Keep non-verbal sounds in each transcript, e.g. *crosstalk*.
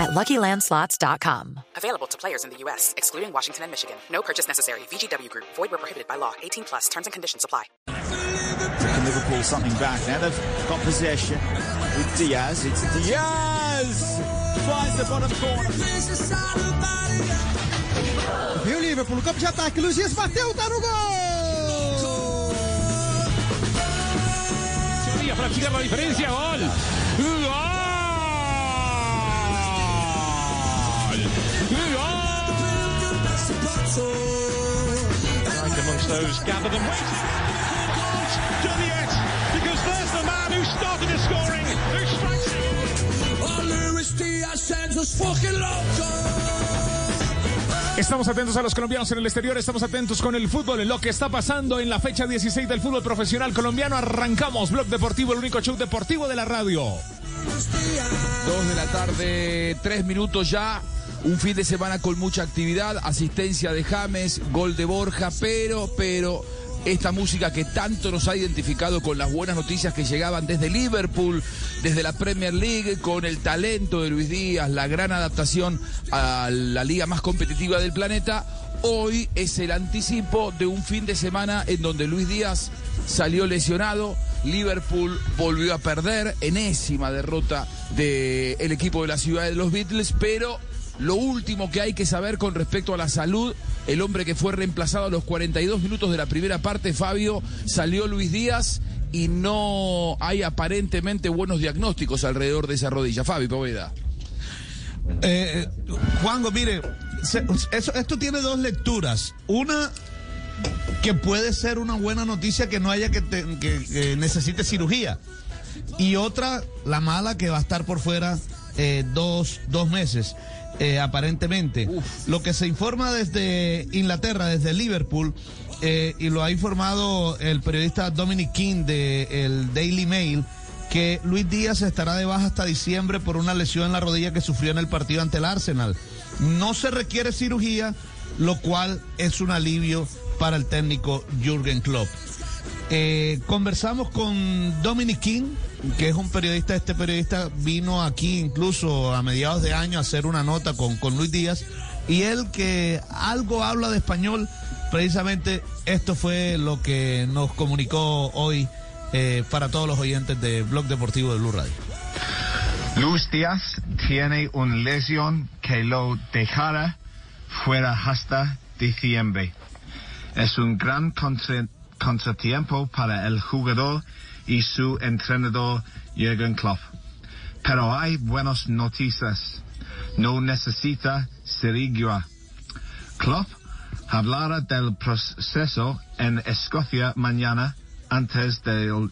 at LuckyLandSlots.com. Available to players in the U.S., excluding Washington and Michigan. No purchase necessary. VGW Group. Void where prohibited by law. 18 plus. Terms and conditions apply. Can Liverpool something back now? They've got possession with Diaz. It's Diaz finds the bottom corner. Viu Liverpool no campo de ataque. Luiz Dias bateu, tá no gol! Sevilla para achicar la diferencia. Gol. Gol. Gol. Those gathered and waiting. Goals. Juliet. Because there's the man who started the scoring. Who strikes it. Oh, Luis Diaz sends us fucking Estamos atentos a los colombianos en el exterior, estamos atentos con el fútbol, en lo que está pasando en la fecha 16 del fútbol profesional colombiano. Arrancamos Blog Deportivo, el único show deportivo de la radio. Dos de la tarde, tres minutos ya. Un fin de semana con mucha actividad, asistencia de James, gol de Borja, pero, pero esta música que tanto nos ha identificado con las buenas noticias que llegaban desde Liverpool, desde la Premier League, con el talento de Luis Díaz, la gran adaptación a la liga más competitiva del planeta. Hoy es el anticipo de un fin de semana en donde Luis Díaz salió lesionado. Liverpool volvió a perder, enésima derrota del equipo de la ciudad de los Beatles, pero lo último que hay que saber con respecto a la salud, el hombre que fue reemplazado a los 42 minutos de la primera parte, Fabio, salió Luis Díaz y no hay aparentemente buenos diagnósticos alrededor de esa rodilla. Fabio Poveda. Eh, Juanjo, mire, eso- esto tiene dos lecturas. Una que puede ser una buena noticia que no haya que necesite cirugía. Y otra, la mala, que va a estar por fuera eh, dos, dos meses, eh, aparentemente. Lo que se informa desde Inglaterra, desde Liverpool, eh, y lo ha informado el periodista Dominic King de el Daily Mail, que Luis Díaz estará de baja hasta diciembre por una lesión en la rodilla que sufrió en el partido ante el Arsenal. No se requiere cirugía, lo cual es un alivio para el técnico Jürgen Klopp. Eh, conversamos con Dominic King, que es un periodista, este periodista vino aquí incluso a mediados de año a hacer una nota con, con Luis Díaz, y él que algo habla de español, precisamente esto fue lo que nos comunicó hoy eh, para todos los oyentes de Blog Deportivo de Blue Radio. Luis Díaz tiene una lesión que lo dejará fuera hasta diciembre. Es un gran contra- contratiempo para el jugador y su entrenador Jürgen Klopp. Pero hay buenas noticias. No necesita cirugía. Klopp hablará del proceso en Escocia mañana antes del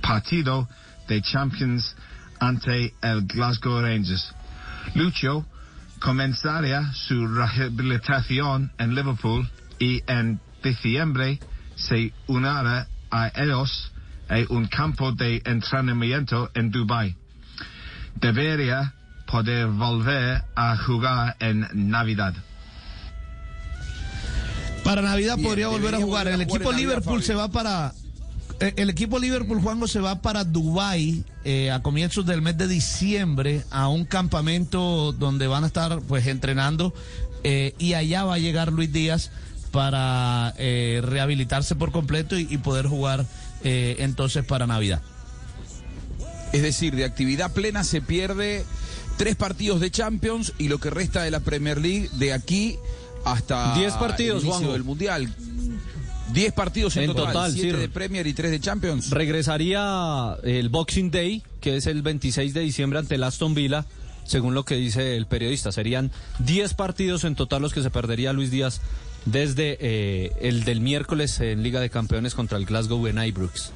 partido de Champions ante el Glasgow Rangers. Lucho comenzaría su rehabilitación en Liverpool y en diciembre se unirá a ellos en un campo de entrenamiento en Dubai. Debería poder volver a jugar en Navidad. Para Navidad podría volver a jugar. El equipo Liverpool se va para. eh, El equipo Liverpool, Juanjo, se va para Dubai eh, a comienzos del mes de diciembre a un campamento donde van a estar pues entrenando eh, y allá va a llegar Luis Díaz para eh, rehabilitarse por completo y, y poder jugar eh, entonces para Navidad. Es decir, de actividad plena se pierde tres partidos de Champions y lo que resta de la Premier League de aquí hasta Diez partidos, el inicio Juanjo. del Mundial. Diez partidos en, En total, total, siete sí. de Premier y tres de Champions. Regresaría el Boxing Day, que es el 26 de diciembre ante el Aston Villa, según lo que dice el periodista. Serían 10 partidos en total los que se perdería Luis Díaz desde eh, el del miércoles en Liga de Campeones contra el Glasgow en Ibrox.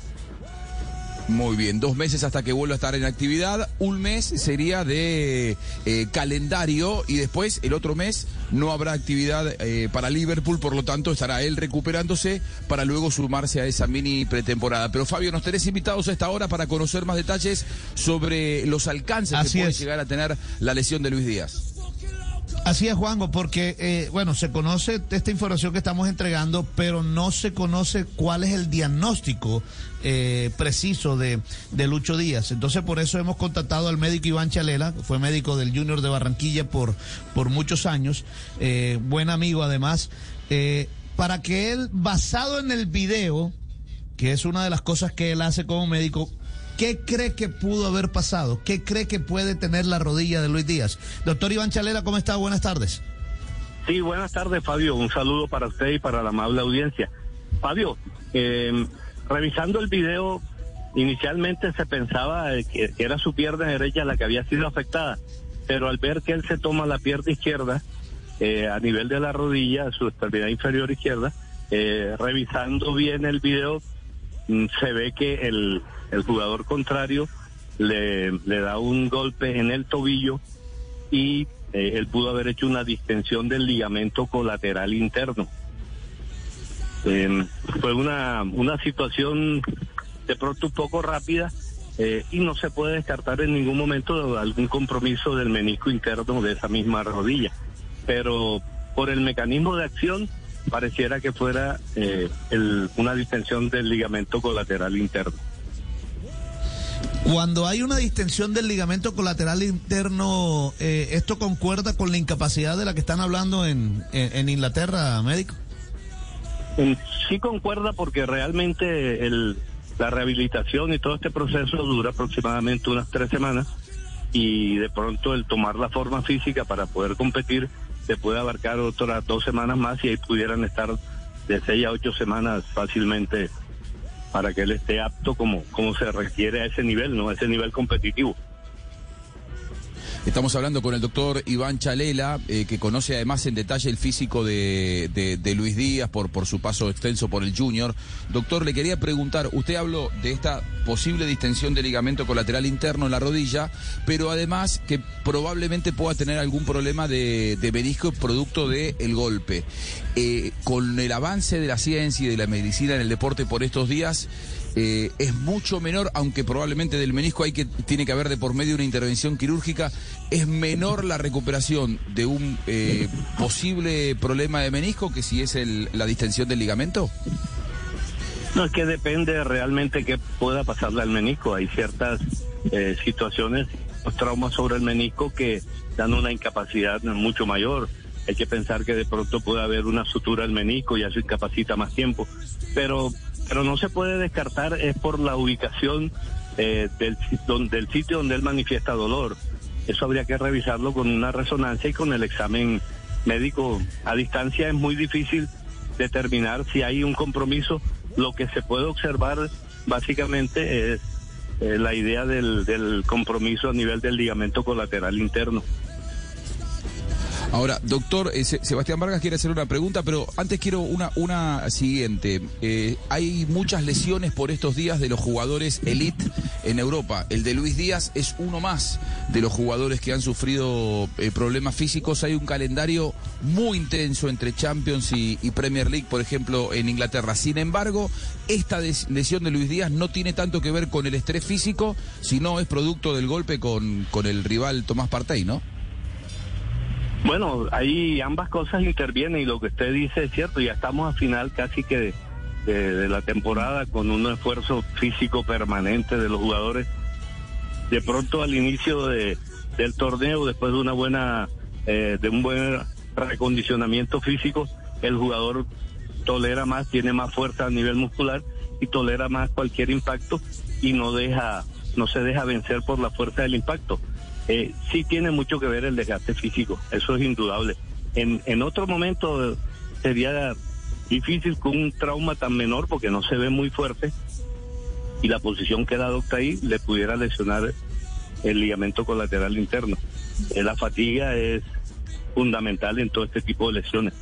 Muy bien, dos meses hasta que vuelva a estar en actividad. Un mes sería de eh, calendario y después el otro mes no habrá actividad eh, para Liverpool, por lo tanto estará él recuperándose para luego sumarse a esa mini pretemporada. Pero Fabio, nos tenés invitados a esta hora para conocer más detalles sobre los alcances Así que puede es. llegar a tener la lesión de Luis Díaz. Así es, Juanjo, porque, eh, bueno, se conoce esta información que estamos entregando, pero no se conoce cuál es el diagnóstico eh, preciso de, de Lucho Díaz. Entonces, por eso hemos contactado al médico Iván Chalela, que fue médico del Junior de Barranquilla por, por muchos años, eh, buen amigo además, eh, para que él, basado en el video, que es una de las cosas que él hace como médico, ¿Qué cree que pudo haber pasado? ¿Qué cree que puede tener la rodilla de Luis Díaz? Doctor Iván Chalera, ¿cómo está? Buenas tardes. Sí, buenas tardes, Fabio. Un saludo para usted y para la amable audiencia. Fabio, eh, revisando el video, inicialmente se pensaba que, era su pierna derecha la que había sido afectada, pero al ver que él se toma la pierna izquierda eh, a nivel de la rodilla, su extremidad inferior izquierda, eh, revisando bien el video, se ve que el, el jugador contrario le, le da un golpe en el tobillo y eh, él pudo haber hecho una distensión del ligamento colateral interno. Eh, fue una, una situación de pronto un poco rápida eh, y no se puede descartar en ningún momento algún compromiso del menisco interno de esa misma rodilla. Pero por el mecanismo de acción pareciera que fuera eh, el- una distensión del ligamento colateral interno. Cuando hay una distensión del ligamento colateral interno, eh, ¿esto concuerda con la incapacidad de la que están hablando en, en, en Inglaterra, médico? Sí concuerda porque realmente el, la rehabilitación y todo este proceso dura aproximadamente unas tres semanas y de pronto el tomar la forma física para poder competir se puede abarcar otras dos semanas más y ahí pudieran estar de seis a ocho semanas fácilmente para que él esté apto como, como se requiere a ese nivel, ¿no? A ese nivel competitivo. Estamos hablando con el doctor Iván Chalela, eh, que conoce además en detalle el físico de, de- de Luis Díaz por, su paso extenso por el Junior. Doctor, le quería preguntar, usted habló de esta posible distensión del ligamento colateral interno en la rodilla, pero además que probablemente pueda tener algún problema de, de menisco producto del golpe. Eh, con el avance de la ciencia y de la medicina en el deporte por estos días, eh, es mucho menor, aunque probablemente del menisco hay que tiene que haber de por medio una intervención quirúrgica, es menor la recuperación de un eh, posible problema de menisco que si es el- la distensión del ligamento. No, es que depende realmente qué pueda pasarle al menisco. Hay ciertas eh, situaciones, los traumas sobre el menisco que dan una incapacidad mucho mayor. Hay que pensar que de pronto puede haber una sutura al menisco y eso incapacita más tiempo. Pero, pero no se puede descartar es por la ubicación eh, del, si- don- del sitio donde él manifiesta dolor. Eso habría que revisarlo con una resonancia y con el examen médico. A distancia es muy difícil determinar si hay un compromiso. Lo que se puede observar básicamente es eh, la idea del, del compromiso a nivel del ligamento colateral interno. Ahora, doctor, eh, Se- Sebastián Vargas quiere hacer una pregunta, pero antes quiero una, una siguiente. Eh, hay muchas lesiones por estos días de los jugadores elite en Europa. El de Luis Díaz es uno más de los jugadores que han sufrido eh, problemas físicos. Hay un calendario muy intenso entre Champions y, y Premier League, por ejemplo, en Inglaterra. Sin embargo, esta lesión de Luis Díaz no tiene tanto que ver con el estrés físico, sino es producto del golpe con, con el rival Tomás Partey, ¿no? Bueno, ahí ambas cosas intervienen y lo que usted dice es cierto, ya estamos a final casi que de, la temporada con un esfuerzo físico permanente de los jugadores. De pronto al inicio de, del torneo, después de una buena, eh, de un buen recondicionamiento físico, el jugador tolera más, tiene más fuerza a nivel muscular y tolera más cualquier impacto y no deja, no se deja vencer por la fuerza del impacto. Eh, sí tiene mucho que ver el desgaste físico, eso es indudable. En, en otro momento sería difícil con un trauma tan menor porque no se ve muy fuerte y la posición que él adopta ahí le pudiera lesionar el ligamento colateral interno. Eh, la fatiga es fundamental en todo este tipo de lesiones.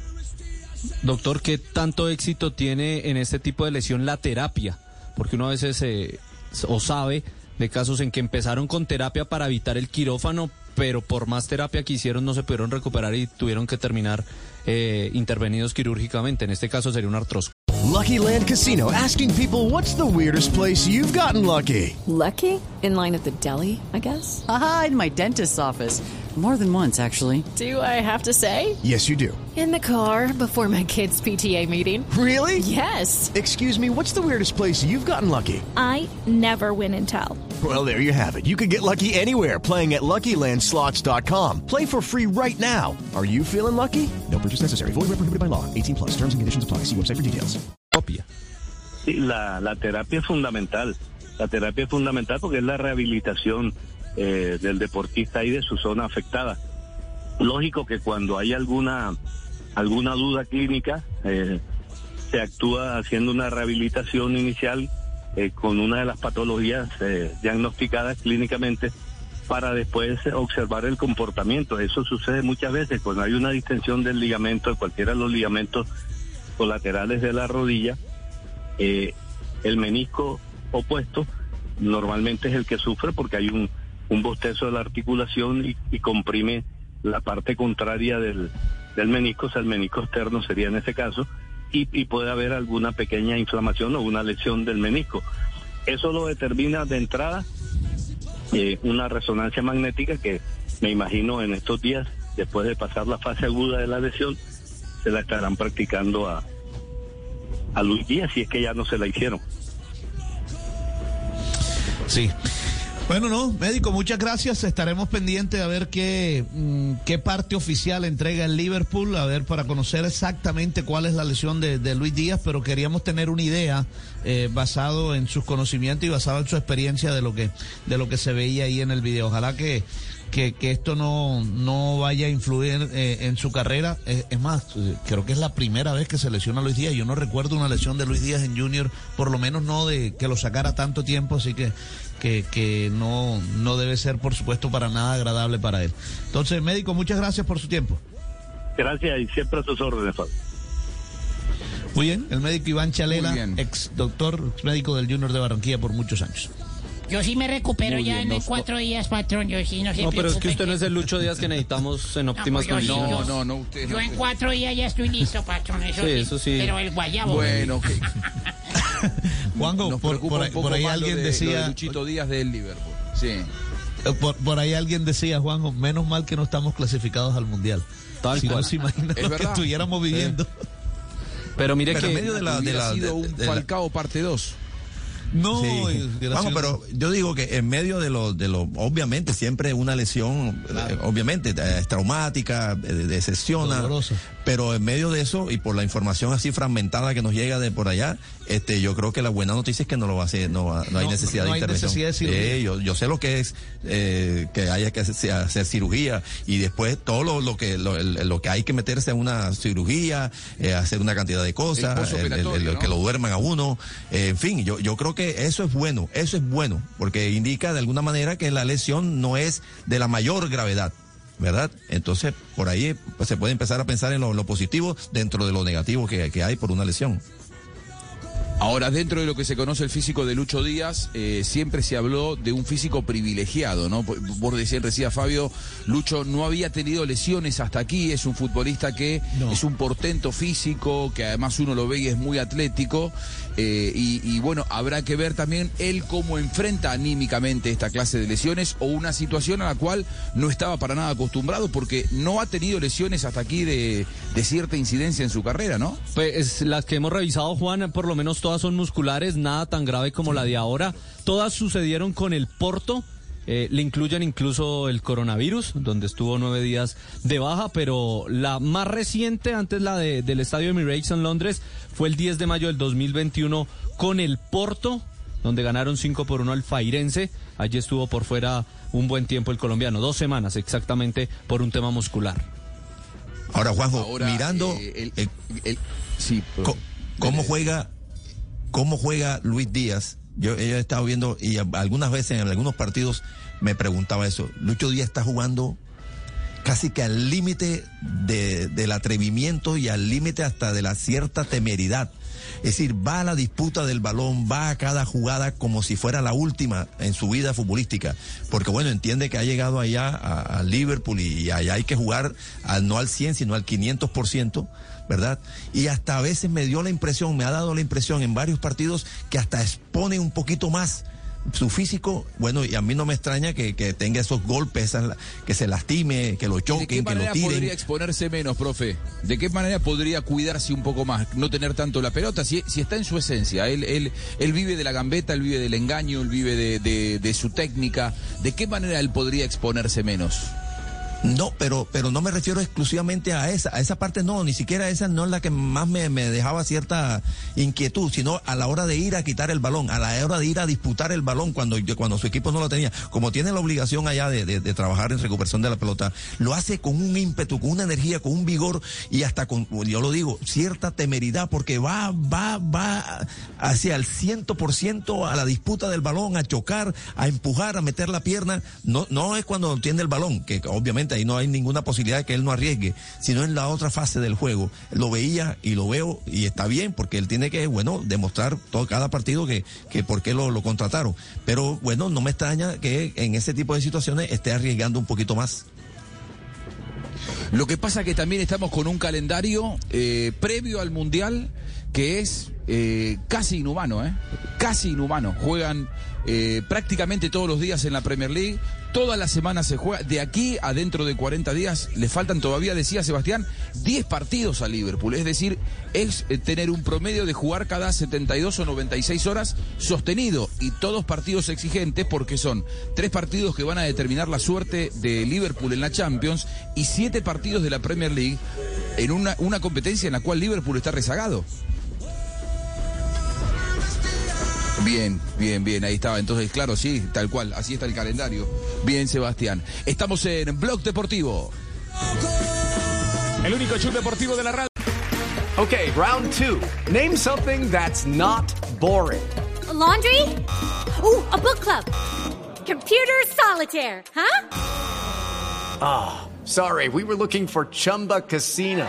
Doctor, ¿qué tanto éxito tiene en este tipo de lesión la terapia? Porque uno a veces eh, o sabe de casos en que empezaron con terapia para evitar el quirófano, pero por más terapia que hicieron no se pudieron recuperar y tuvieron que terminar eh, intervenidos quirúrgicamente. En este caso sería un artrosis. Lucky Land Casino asking people what's the weirdest place you've gotten lucky. Lucky? In line at the deli, I guess. Aha, in my dentist's office. More than once, actually. Do I have to say? Yes, you do. In the car before my kids' PTA meeting. Really? Yes. Excuse me, what's the weirdest place you've gotten lucky? I never win and tell. Well, there you have it. You can get lucky anywhere playing at LuckyLandSlots.com. Play for free right now. Are you feeling lucky? No purchase necessary. Void where prohibited by law. 18 plus. Terms and conditions apply. See website for details. Copia. Sí, la, la terapia es fundamental. La terapia es fundamental porque es la rehabilitación eh, del deportista y de su zona afectada. Lógico que cuando hay alguna alguna duda clínica eh, se actúa haciendo una rehabilitación inicial eh, con una de las patologías eh, diagnosticadas clínicamente para después observar el comportamiento. Eso sucede muchas veces cuando hay una distensión del ligamento, de cualquiera de los ligamentos colaterales de la rodilla, eh, el menisco opuesto normalmente es el que sufre porque hay un, un bostezo de la articulación y, comprime la parte contraria del, del menisco, o sea, el menisco externo sería en ese caso, y, puede haber alguna pequeña inflamación o una lesión del menisco. Eso lo determina de entrada eh, una resonancia magnética que me imagino en estos días, después de pasar la fase aguda de la lesión, se la estarán practicando a, a Luis Díaz si es que ya no se la hicieron. Sí. Bueno, no, médico, muchas gracias. Estaremos pendientes a ver qué, mm, qué parte oficial entrega el Liverpool, a ver para conocer exactamente cuál es la lesión de, de Luis Díaz, pero queríamos tener una idea eh, basado en sus conocimientos y basado en su experiencia de lo que, de lo que se veía ahí en el video. Ojalá que, que, que esto no, no vaya a influir eh, en su carrera. Es más, eh, creo que es la primera vez que se lesiona Luis Díaz. Yo no recuerdo una lesión de Luis Díaz en Junior, por lo menos no de que lo sacara tanto tiempo, así que que, que no, no debe ser, por supuesto, para nada agradable para él. Entonces, médico, muchas gracias por su tiempo. Gracias y siempre a sus órdenes, Fabio. Muy bien, el médico Iván Chalela, ex doctor, ex médico del Junior de Barranquilla por muchos años. Yo sí me recupero Muy ya bien, en cuatro días, patrón. Yo sí, no se No, pero es que usted no es el Lucho Díaz que necesitamos en óptimas pues condiciones. No, no, no, usted Yo en cuatro días ya estoy listo, patrón. Eso Sí, sí, eso sí. Pero el guayabo. Bueno, que *laughs* Juanjo, nos por, preocupa por un por ahí alguien de- lo de decía, Luchito Díaz del Liverpool. Sí. eh, por, por ahí alguien decía, Juanjo, menos mal que no estamos clasificados al Mundial. Tal si no cual. se imagina Es lo que estuviéramos viviendo. Pero mire Pero que en medio de la- de Hubiera la- sido de- un de la- Falcao parte 2. No, Sí. Vamos, pero yo digo que en medio de lo, de lo, obviamente siempre una lesión, eh, obviamente eh, es traumática, eh, decepciona, Dolorosa. pero en medio de eso y por la información así fragmentada que nos llega de por allá, este, yo creo que la buena noticia es que no lo va a hacer, no, va- no hay No, necesidad no de hay intervención. necesidad de cirugía. Sí, yo, yo sé lo que es eh, que haya que hacer, hacer cirugía y después todo lo, lo que lo, lo que hay que meterse en una cirugía, eh, hacer una cantidad de cosas, El el- el- que lo duerman a uno, eh, en fin, yo, yo creo que eso es bueno, eso es bueno, porque indica de alguna manera que la lesión no es de la mayor gravedad. ¿Verdad? Entonces, por ahí pues, se puede empezar a pensar en lo, positivo dentro de lo negativo que hay por una lesión. Ahora, dentro de lo que se conoce el físico de Lucho Díaz, eh, siempre se habló de un físico privilegiado, ¿no? Por- Vos decías, decía Fabio, Lucho no había tenido lesiones hasta aquí, es un futbolista que No. es un portento físico, que además uno lo ve y es muy atlético, eh, y, y bueno, habrá que ver también él cómo enfrenta anímicamente esta clase de lesiones o una situación a la cual no estaba para nada acostumbrado porque no ha tenido lesiones hasta aquí de, de cierta incidencia en su carrera, ¿no? Pues las que hemos revisado, Juan, por lo menos todas son musculares, nada tan grave como la de ahora. Todas sucedieron con el Porto. eh, le incluyen incluso el coronavirus, donde estuvo nueve días de baja, pero la más reciente, antes la de- del estadio Emirates en Londres, fue el 10 de mayo del 2021 con el Porto, donde ganaron 5 por 1 al Fairense. Allí estuvo por fuera un buen tiempo el colombiano, dos semanas exactamente por un tema muscular. Ahora, Juanjo, Ahora, mirando eh, el- eh, el- sí, co- cómo juega, cómo juega Luis Díaz. Yo, he estado viendo y algunas veces en algunos partidos me preguntaba eso. Lucho Díaz está jugando casi que al límite de- del atrevimiento y al límite hasta de la cierta temeridad. Es decir, va a la disputa del balón, va a cada jugada como si fuera la última en su vida futbolística. Porque bueno, entiende que ha llegado allá a, a Liverpool y, y allá hay que jugar al- no al 100, sino al 500%. ¿Verdad? Y hasta a veces me dio la impresión, me ha dado la impresión en varios partidos que hasta expone un poquito más su físico, bueno, y a mí no me extraña que, que tenga esos golpes, esas- que se lastime, que lo ¿De qué choquen, que lo manera tiren. podría exponerse menos, profe? ¿De qué manera podría cuidarse un poco más? No tener tanto la pelota, si, si está en su esencia. Él, él, él vive de la gambeta, él vive del engaño, él vive de, de- de su técnica. ¿De qué manera él podría exponerse menos? No, pero, pero no me refiero exclusivamente a esa, a esa parte no, ni siquiera esa no es la que más me, me dejaba cierta inquietud, sino a la hora de ir a quitar el balón, a la hora de ir a disputar el balón cuando, cuando su equipo no lo tenía. Como tiene la obligación allá de, de- trabajar en recuperación de la pelota, lo hace con un ímpetu, con una energía, con un vigor y hasta con, yo lo digo, cierta temeridad, porque va, va, va hacia el ciento por ciento a la disputa del balón, a chocar, a empujar, a meter la pierna. No, no es cuando tiene el balón, que obviamente ahí no hay ninguna posibilidad de que él no arriesgue, sino en la otra fase del juego. Lo veía y lo veo y está bien, porque él tiene que, bueno, demostrar todo cada partido que, que por qué lo, lo contrataron. Pero bueno, no me extraña que en ese tipo de situaciones esté arriesgando un poquito más. Lo que pasa que también estamos con un calendario eh, previo al Mundial que es eh, casi inhumano, ¿eh? Casi inhumano. Juegan eh, prácticamente todos los días en la Premier League, todas las semanas se juega. De aquí a dentro de 40 días le faltan todavía, decía Sebastián, 10 partidos a Liverpool. Es decir, es eh, tener un promedio de jugar cada 72 o 96 horas sostenido y todos partidos exigentes porque son tres partidos que van a determinar la suerte de Liverpool en la Champions y siete partidos de la Premier League en una, una competencia en la cual Liverpool está rezagado. Bien, bien, bien, ahí estaba. Entonces, claro, sí, tal cual, así está el calendario. Bien, Sebastián. Estamos en Blog Deportivo. El único show deportivo de la radio. Okay, round two. Name something that's not boring. A laundry? Ooh, a book club. Computer solitaire, huh? Ah, sorry, we were looking for Chumba Casino.